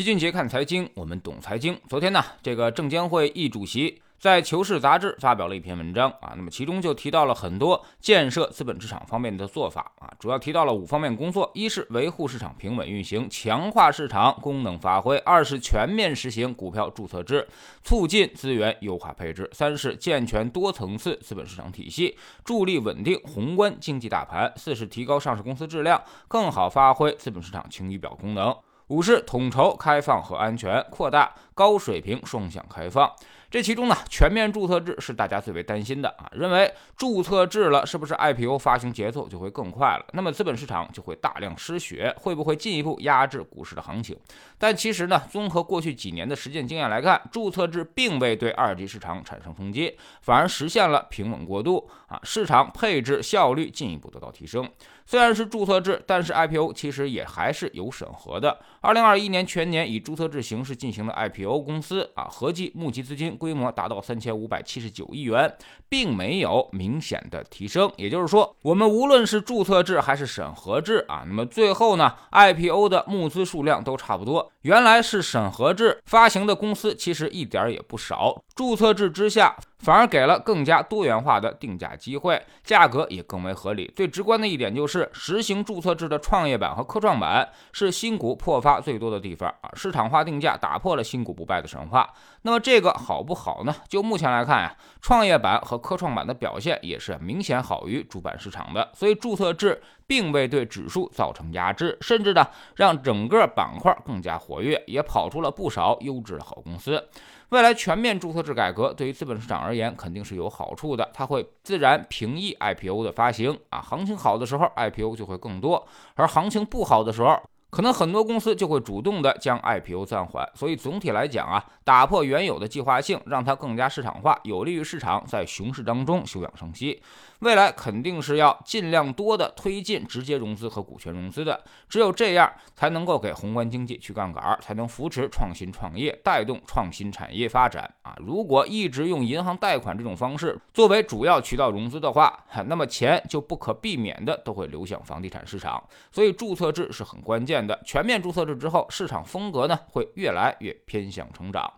齐俊杰看财经，我们懂财经。昨天呢，这个证监会易主席在《求是》杂志发表了一篇文章啊，那么其中就提到了很多建设资本市场方面的做法啊，主要提到了五方面工作：一是维护市场平稳运行，强化市场功能发挥；二是全面实行股票注册制，促进资源优化配置；三是健全多层次资本市场体系，助力稳定宏观经济大盘；四是提高上市公司质量，更好发挥资本市场晴雨表功能。五是统筹开放和安全，扩大高水平双向开放。这其中呢，全面注册制是大家最为担心的啊，认为注册制了，是不是 IPO 发行节奏就会更快了？那么资本市场就会大量失血，会不会进一步压制股市的行情？但其实呢，综合过去几年的实践经验来看，注册制并未对二级市场产生冲击，反而实现了平稳过渡啊，市场配置效率进一步得到提升。虽然是注册制，但是 IPO 其实也还是有审核的。二零二一年全年以注册制形式进行的 IPO 公司啊，合计募集资金规模达到三千五百七十九亿元，并没有明显的提升。也就是说，我们无论是注册制还是审核制啊，那么最后呢，IPO 的募资数量都差不多。原来是审核制发行的公司，其实一点也不少。注册制之下。反而给了更加多元化的定价机会，价格也更为合理。最直观的一点就是，实行注册制的创业板和科创板是新股破发最多的地方啊！市场化定价打破了新股不败的神话。那么这个好不好呢？就目前来看呀，创业板和科创板的表现也是明显好于主板市场的，所以注册制并未对指数造成压制，甚至呢让整个板块更加活跃，也跑出了不少优质的好公司。未来全面注册制改革对于资本市场而言肯定是有好处的，它会自然平抑 IPO 的发行啊，行情好的时候 IPO 就会更多，而行情不好的时候。可能很多公司就会主动的将 IPO 暂缓，所以总体来讲啊，打破原有的计划性，让它更加市场化，有利于市场在熊市当中休养生息。未来肯定是要尽量多的推进直接融资和股权融资的，只有这样才能够给宏观经济去杠杆，才能扶持创新创业，带动创新产业发展啊！如果一直用银行贷款这种方式作为主要渠道融资的话，那么钱就不可避免的都会流向房地产市场，所以注册制是很关键。全面注册制之后，市场风格呢会越来越偏向成长。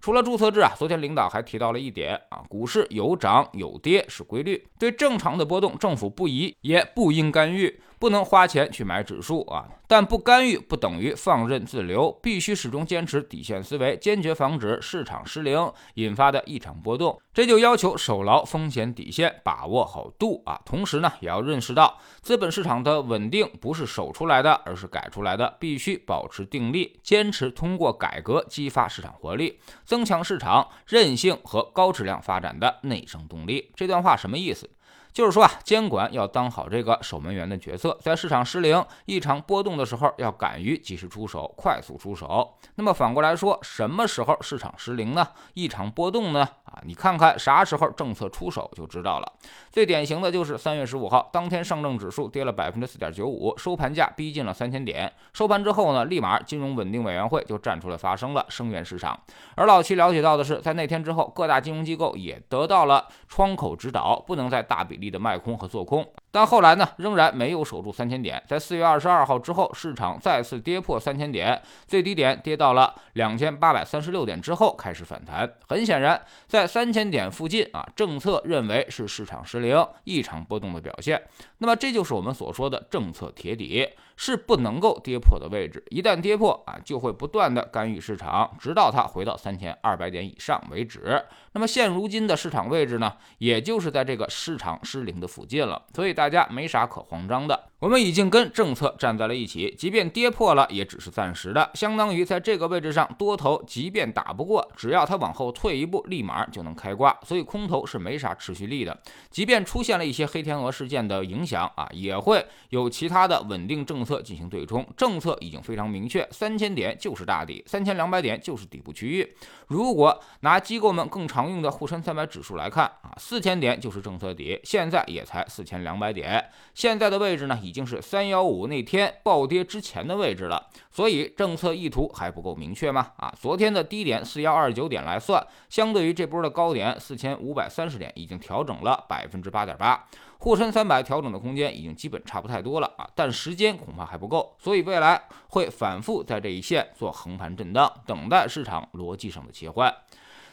除了注册制啊，昨天领导还提到了一点啊，股市有涨有跌是规律，对正常的波动，政府不宜也不应干预。不能花钱去买指数啊，但不干预不等于放任自流，必须始终坚持底线思维，坚决防止市场失灵引发的异常波动。这就要求守牢风险底线，把握好度啊。同时呢，也要认识到资本市场的稳定不是守出来的，而是改出来的，必须保持定力，坚持通过改革激发市场活力，增强市场韧性和高质量发展的内生动力。这段话什么意思？就是说啊，监管要当好这个守门员的角色，在市场失灵、异常波动的时候，要敢于及时出手、快速出手。那么反过来说，什么时候市场失灵呢？异常波动呢？啊，你看看啥时候政策出手就知道了。最典型的就是三月十五号，当天上证指数跌了百分之四点九五，收盘价逼近了三千点。收盘之后呢，立马金融稳定委员会就站出来发声了，声援市场。而老七了解到的是，在那天之后，各大金融机构也得到了窗口指导，不能再大比例。的卖空和做空，但后来呢，仍然没有守住三千点。在四月二十二号之后，市场再次跌破三千点，最低点跌到了两千八百三十六点之后开始反弹。很显然，在三千点附近啊，政策认为是市场失灵、异常波动的表现。那么这就是我们所说的政策铁底，是不能够跌破的位置。一旦跌破啊，就会不断的干预市场，直到它回到三千二百点以上为止。那么现如今的市场位置呢，也就是在这个市场失灵的附近了，所以大家没啥可慌张的。我们已经跟政策站在了一起，即便跌破了，也只是暂时的，相当于在这个位置上，多头即便打不过，只要它往后退一步，立马就能开挂，所以空头是没啥持续力的。即便出现了一些黑天鹅事件的影响啊，也会有其他的稳定政策进行对冲。政策已经非常明确，三千点就是大底，三千两百点就是底部区域。如果拿机构们更常用的沪深三百指数来看啊，四千点就是政策底，现在也才四千两百点，现在的位置呢？已经是三幺五那天暴跌之前的位置了，所以政策意图还不够明确吗？啊，昨天的低点四幺二九点来算，相对于这波的高点四千五百三十点，已经调整了百分之八点八。沪深三百调整的空间已经基本差不太多了啊，但时间恐怕还不够，所以未来会反复在这一线做横盘震荡，等待市场逻辑上的切换。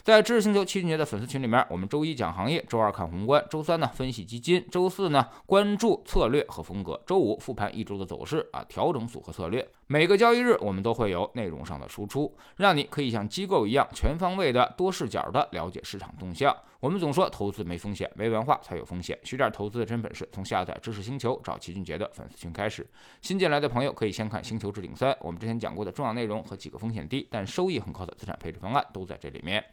在知识星球七俊杰的粉丝群里面，我们周一讲行业，周二看宏观，周三呢分析基金，周四呢关注策略和风格，周五复盘一周的走势啊，调整组合策略。每个交易日我们都会有内容上的输出，让你可以像机构一样全方位的、多视角的了解市场动向。我们总说投资没风险，没文化才有风险。学点投资的真本事，从下载知识星球找齐俊杰的粉丝群开始。新进来的朋友可以先看《星球置顶三》，我们之前讲过的重要内容和几个风险低但收益很高的资产配置方案都在这里面。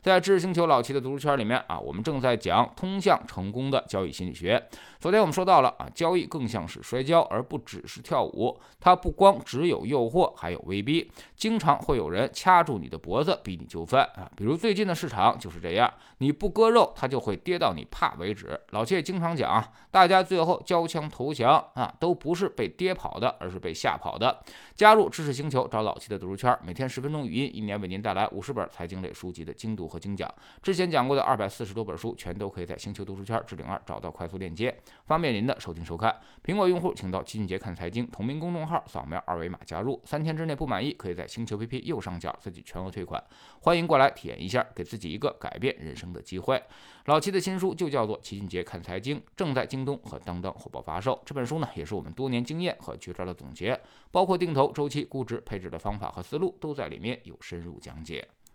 在知识星球老齐的读书圈里面啊，我们正在讲通向成功的交易心理学。昨天我们说到了啊，交易更像是摔跤，而不只是跳舞。它不光只只有诱惑，还有威逼。经常会有人掐住你的脖子，逼你就范啊。比如最近的市场就是这样，你不割肉，它就会跌到你怕为止。老齐也经常讲，大家最后交枪投降啊，都不是被跌跑的，而是被吓跑的。加入知识星球，找老七的读书圈，每天十分钟语音，一年为您带来五十本财经类书籍的精读。和精讲，之前讲过的二百四十多本书，全都可以在星球读书圈置顶二找到快速链接，方便您的收听收看。苹果用户请到金杰看财经同名公众号，扫描二维码码加入。三天之内不满意，可以在星球 PP 右上角自己全额退款。欢迎过来体验一下，给自己一个改变人生的机会。老齐的新书就叫做《齐俊杰看财经》，正在京东和当当火爆发售。这本书呢，也是我们多年经验和绝招的总结，包括定投、周期、估值、配置的方法和思路，都在里面有深入讲解。